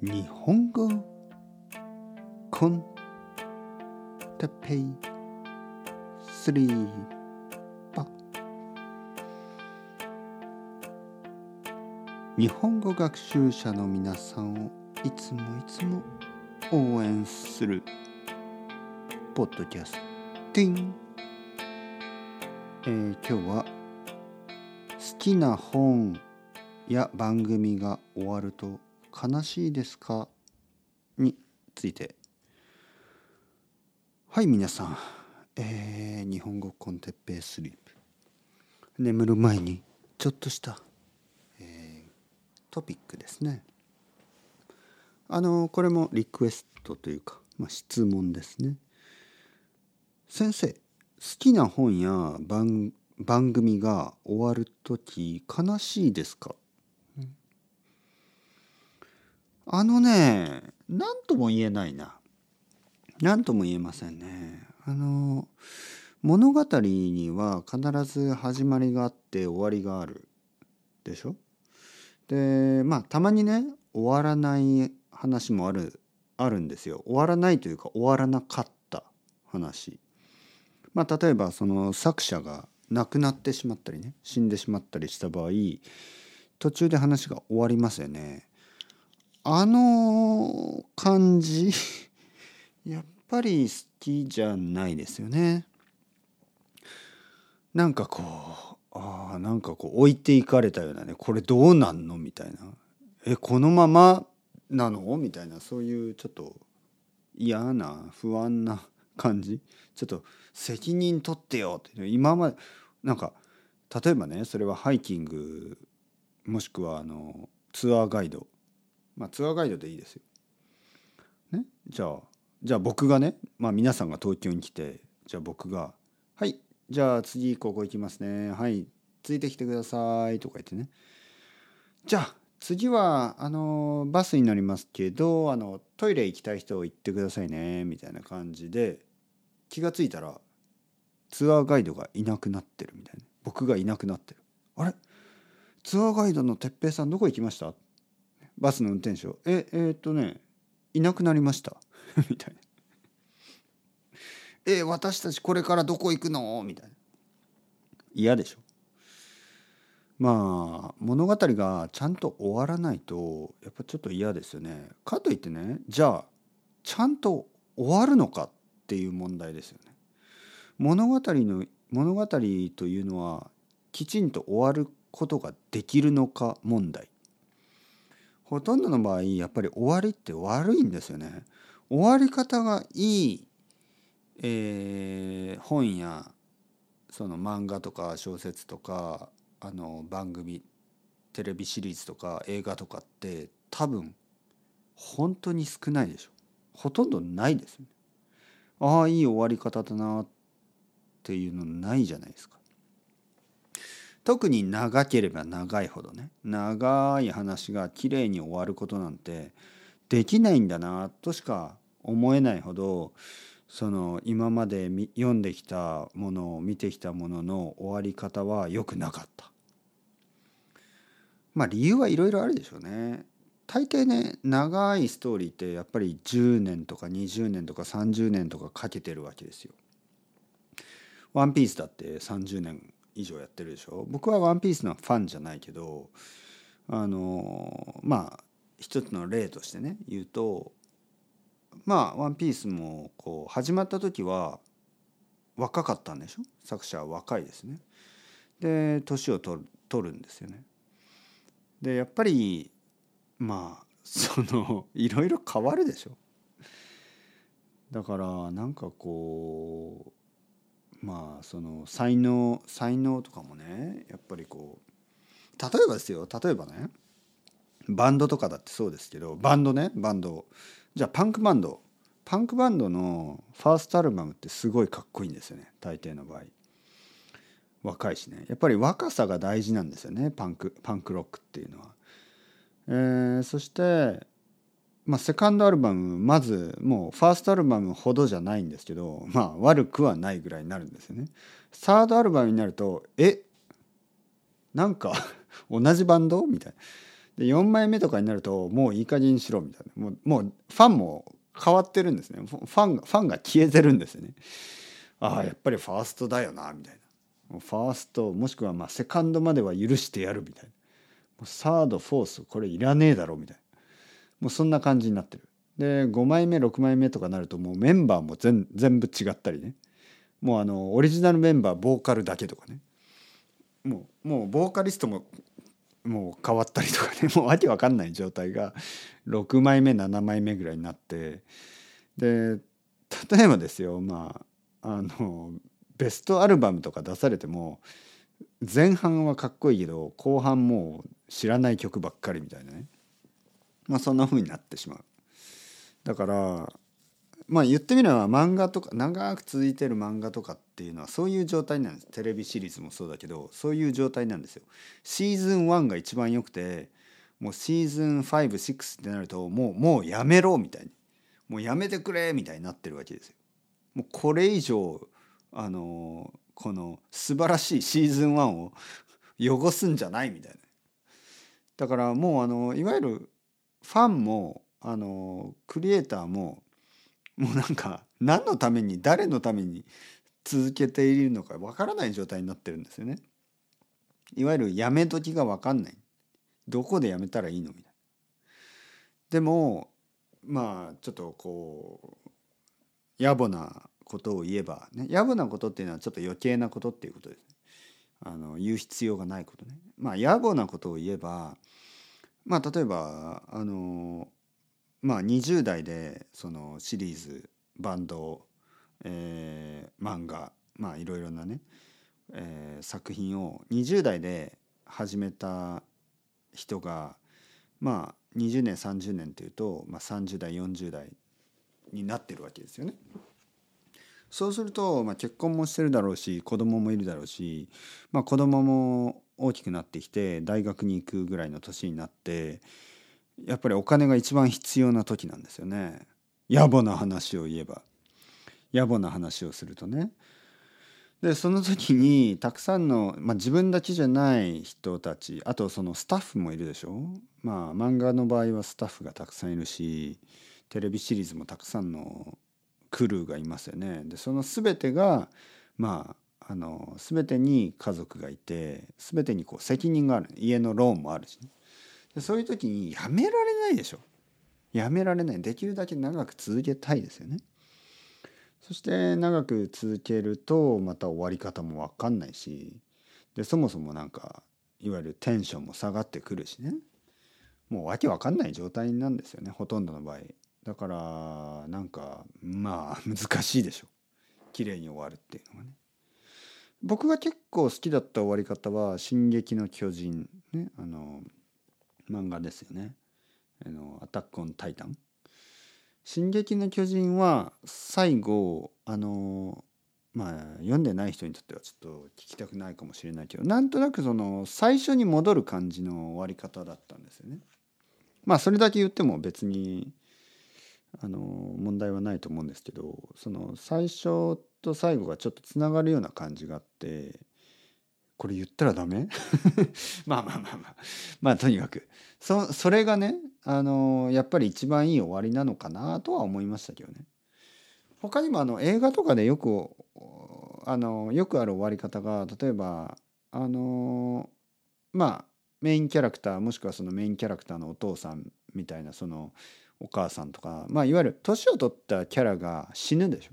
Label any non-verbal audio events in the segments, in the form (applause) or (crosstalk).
日本語コンテペイ。スリーパ日本語学習者の皆さんをいつもいつも応援するポッドキャスティン、えー、今日は好きな本や番組が終わると悲しいですか？について。はい皆さん、えー、日本語コンテッペイスリープ。眠る前にちょっとした、えー、トピックですね。あのこれもリクエストというか、まあ、質問ですね。先生好きな本や番番組が終わる時悲しいですか？あのね何とも言えないな。何とも言えませんね。あの物語には必ず始まりがあって終わりがあるでしょ？でまあたまにね終わらない話もあるあるんですよ。終わらないというか終わらなかった話。まあ例えばその作者が亡くなってしまったりね死んでしまったりした場合途中で話が終わりますよね。あの感じ (laughs) やっぱり好きじゃないですよね。なんかこうああなんかこう置いていかれたようなねこれどうなんのみたいな。えこのままなの？みたいなそういうちょっと嫌な不安な感じ。ちょっと責任取ってよって。今までなんか例えばねそれはハイキングもしくはあのツアーガイド。まあツアーガイドでいいですよ。ね、じゃあじゃあ僕がね、まあ、皆さんが東京に来てじゃあ僕が「はいじゃあ次ここ行きますね。はいついてきてください」とか言ってね。じゃあ次はあのバスに乗りますけどあのトイレ行きたい人行ってくださいねみたいな感じで気が付いたらツアーガイドがいなくなってるみたいな。僕がいなくなってる。あれ？ツアーガイドの哲平さんどこ行きました？バスの運転手ええー、っとねいなくなりました。(laughs) みたいな。え私たちこれからどこ行くの？みたいな。嫌でしょ。まあ物語がちゃんと終わらないとやっぱちょっと嫌ですよね。かといってねじゃあちゃんと終わるのか？っていう問題ですよね。物語の物語というのはきちんと終わることができるのか？問題。ほとんどの場合やっぱり終わりって悪いんですよね。終わり方がいい、えー、本やその漫画とか小説とかあの番組テレビシリーズとか映画とかって多分本当に少ないでしょほとんどないですよね。ああいい終わり方だなっていうのないじゃないですか。特に長ければ長いほどね長い話がきれいに終わることなんてできないんだなとしか思えないほどその今まで読んできたものを見てきたものの終わり方は良くなかった。まあ理由はいろいろあるでしょうね。大抵ね長いストーリーってやっぱり10年とか20年とか30年とかかけてるわけですよ。ワンピースだって30年以上やってるでしょ？僕は「ワンピースのファンじゃないけどあのまあ一つの例としてね言うとまあ「ワンピースもこう始まった時は若かったんでしょ？作者は若いですね。で年を取る取るんですよね。でやっぱりまあその (laughs) いろいろ変わるでしょ？だからなんかこうまあその才能才能とかもねやっぱりこう例えばですよ例えばねバンドとかだってそうですけどバンドねバンド。じゃあパンクバンド。パンクバンドのファーストアルバムってすごいかっこいいんですよね大抵の場合。若いしね。やっぱり若さが大事なんですよねパンクパンクロックっていうのは。えー、そしてまあ、セカンドアルバムまずもうファーストアルバムほどじゃないんですけど (laughs) まあ悪くはないぐらいになるんですよね。サードアルバムになるとえなんか (laughs) 同じバンドみたいな。で4枚目とかになるともういい加減にしろみたいな。もうもうファンも変わってるんですね。ファンファンが消えてるんですね。ああやっぱりファーストだよなみたいな。ファーストもしくはまあセカンドまでは許してやるみたいな。サードフォースこれいらねえだろみたいなもうそんな感じになってる。で5枚目6枚目とかなるともうメンバーも全部違ったりね。もうあのオリジナルメンバーボーカルだけとかね。もうもうボーカリストももう変わったりとかね。(laughs) もうわけわかんない状態が6枚目7枚目ぐらいになって。で例えばですよまああのベストアルバムとか出されても前半はかっこいいけど後半もう知らない曲ばっかりみたいなね。まあそんな風になってしまう。だからまあ言ってみれば漫画とか長く続いてる漫画とかっていうのはそういう状態なんですテレビシリーズもそうだけどそういう状態なんですよ。シーズン1が一番良くてもうシーズン56ってなるともうもうやめろみたいにもうやめてくれみたいになってるわけですよ。もうこれ以上あのこの素晴らしいシーズン1を汚すんじゃないみたいな。だからもうあのいわゆるファンもあのクリエイターももうなんか何のために誰のために続けているのかわからない状態になってるんですよね。いわゆるやめ時が分かんない。どこでやめたらいいのみたいな。でもまあちょっとこう野暮なことを言えばね野暮なことっていうのはちょっと余計なことっていうことです、ね。あの言う必要がないことね。まあ野暮なことを言えばまあ例えばあのまあ20代でそのシリーズバンド、えー、漫画まあいろいろなね、えー、作品を20代で始めた人がまあ20年30年っていうと、まあ、30代40代になってるわけですよね。そうすると、まあ、結婚もしてるだろうし子供もいるだろうし、まあ、子供も大きくなってきて大学に行くぐらいの年になってやっぱりお金が一番必要な時なんですよね。野暮な話を言えば。野暮な話をするとね。でその時にたくさんの、まあ、自分だけじゃない人たちあとそのスタッフもいるでしょ。まあ漫画の場合はスタッフがたくさんいるしテレビシリーズもたくさんのクルーがいますよね。でその全てがまああの全てに家族がいて全てにこう責任がある。家のローンもあるしね。でそういう時にやめられないでしょ。やめられない。できるだけ長く続けたいですよね。そして長く続けるとまた終わり方も分かんないし。でそもそもなんかいわゆるテンションも下がってくるしね。もうわけわかんない状態なんですよねほとんどの場合。だからなんかまあ難しいでしょ。綺麗に終わるっていうのがね。僕が結構好きだった終わり方は「進撃の巨人」ねあの漫画ですよね。あのアタック・オン・タイタン。進撃の巨人は最後あのまあ読んでない人にとってはちょっと聞きたくないかもしれないけどなんとなくその最初に戻る感じの終わり方だったんですよね。まあそれだけ言っても別にあの問題はないと思うんですけどその最初と最後がちょっとつながるような感じがあってこれ言ったらダメ？(laughs) まあまあまあまあ。まあとにかく。そそれがねあのやっぱり一番いい終わりなのかなとは思いましたけどね。他にもあの映画とかでよくあのよくある終わり方が例えばあのまあメインキャラクターもしくはそのメインキャラクターのお父さんみたいなそのお母さんとかまあいわゆる年を取ったキャラが死ぬでしょ。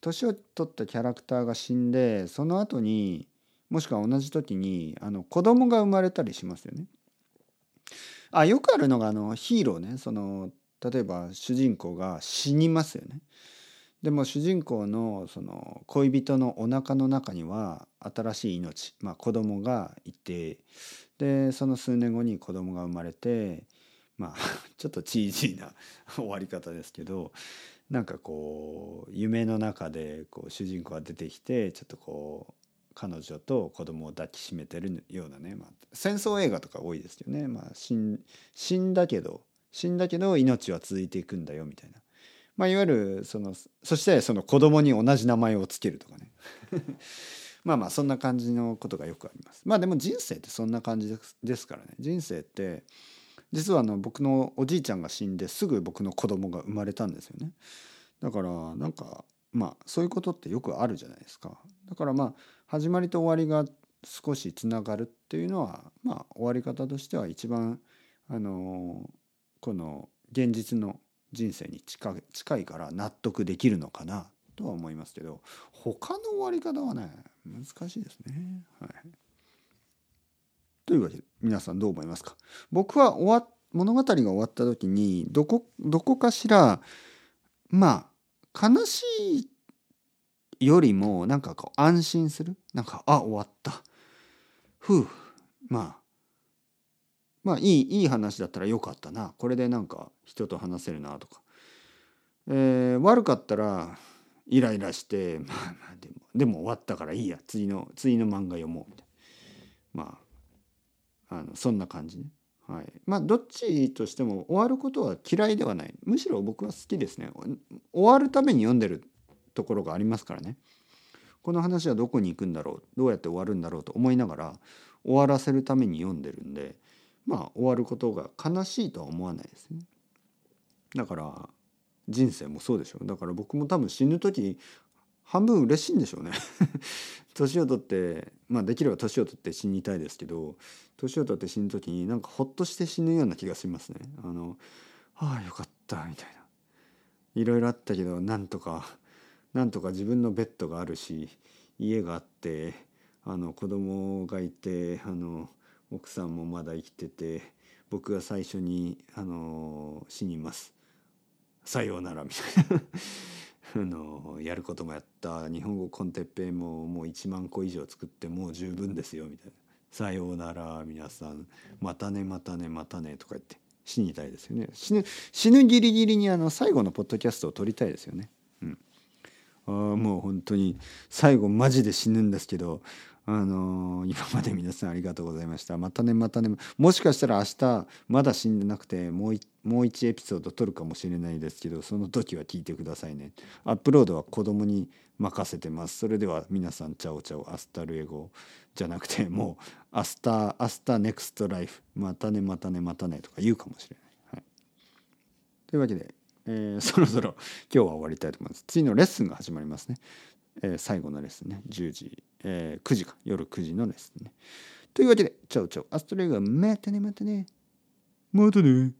年を取ったキャラクターが死んでその後にもしくは同じ時にあの子供が生まれたりしますよね。あよくあるのがあのヒーローねその例えば主人公が死にますよね。でも主人公のその恋人のお腹の中には新しい命、まあ、子供がいてでその数年後に子供が生まれてまあ (laughs) ちょっとチージーな終わり方ですけどなんかこう夢の中でこう主人公が出てきてちょっとこう彼女と子供を抱きしめてるようなね、まあ、戦争映画とか多いですよね、まあ、死ん死んだけど死んだけど命は続いていくんだよみたいな、まあ、いわゆるそのそしてその子供に同じ名前をつけるとかね。(laughs) まあまあそんな感じのことがよくあります。まあでも人生ってそんな感じですからね。人生って実はあの僕のおじいちゃんが死んですぐ僕の子供が生まれたんですよね。だからなんかまあそういうことってよくあるじゃないですか。だからまあ始まりと終わりが少しつながるっていうのはまあ終わり方としては一番あのこの現実の人生に近近いから納得できるのかなとは思いますけど他の終わり方はね難しいですね。はい、というわけで皆さんどう思いますか？僕は終わ物語が終わった時にどこどこかしらまあ悲しいよりもなんかこう安心する？なんかあ終わった。ふう。まあ。まあいいいい話だったらよかったな。これでなんか人と話せるなとか、えー、悪かったらイライラしてまあまあでもでも終わったからいいや。次の次の漫画読もう。みたいな。まあ。あのそんな感じね。はい、まあどっちとしても終わることは嫌いではない。むしろ僕は好きですね。終わるために読んでるところがありますからね。この話はどこに行くんだろう。どうやって終わるんだろうと思いながら終わらせるために読んでるんでまあ終わることが悲しいとは思わないですね。だから人生もそうでしょう。だから僕も多分死ぬ時半分嬉しいんでしょうね (laughs) 年を取ってまあできれば年を取って死にたいですけど年を取って死ぬ時になんかほっとして死ぬような気がしますね。あのああよかったみたいな。いろいろあったけどなんとかなんとか自分のベッドがあるし家があってあの子供がいてあの奥さんもまだ生きてて僕が最初に、あの死にますさようならみたいなあのやることもやった日本語コンテッペイももう1万個以上作ってもう十分ですよみたいな「さようなら皆さん。またねまたねまたね」とか言って。死にたいですよね。死ぬ死ぬギリギリにあの最後のポッドキャストを録りたいですよね。うん、あもう本当に最後マジで死ぬんですけどあのー、今まで皆さんありがとうございました。またねまたね。もしかしたら明日まだ死んでなくてもうもう1エピソード録るかもしれないですけどその時は聞いてくださいね。アップロードは子供に任せてます。それでは皆さん ciao ciao hasta luego じゃなくて (laughs) もうhasta hasta next life またねまたねまたねとか言うかもしれない。はい、というわけで、えー、そろそろ今日は終わりたいと思います。次のレッスンが始まりますね。えー、最後のレッスンね10時、えー、9時か夜9時のレッスンねというわけで ciao ciao hasta luego またねまたねまたね